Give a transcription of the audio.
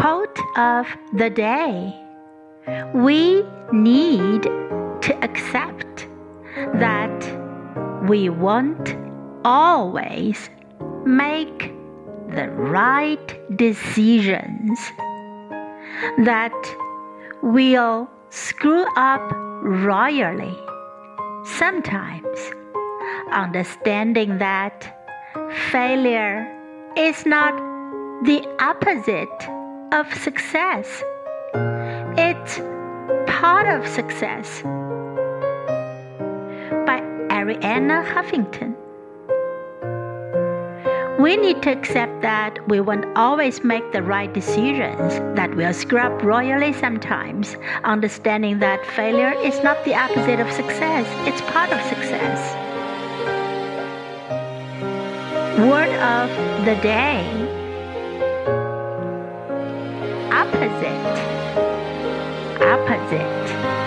Quote of the day. We need to accept that we won't always make the right decisions, that we'll screw up royally sometimes, understanding that failure is not the opposite of success. It's part of success. By Arianna Huffington. We need to accept that we won't always make the right decisions, that we'll screw up royally sometimes, understanding that failure is not the opposite of success, it's part of success. Word of the day opposite. Opposite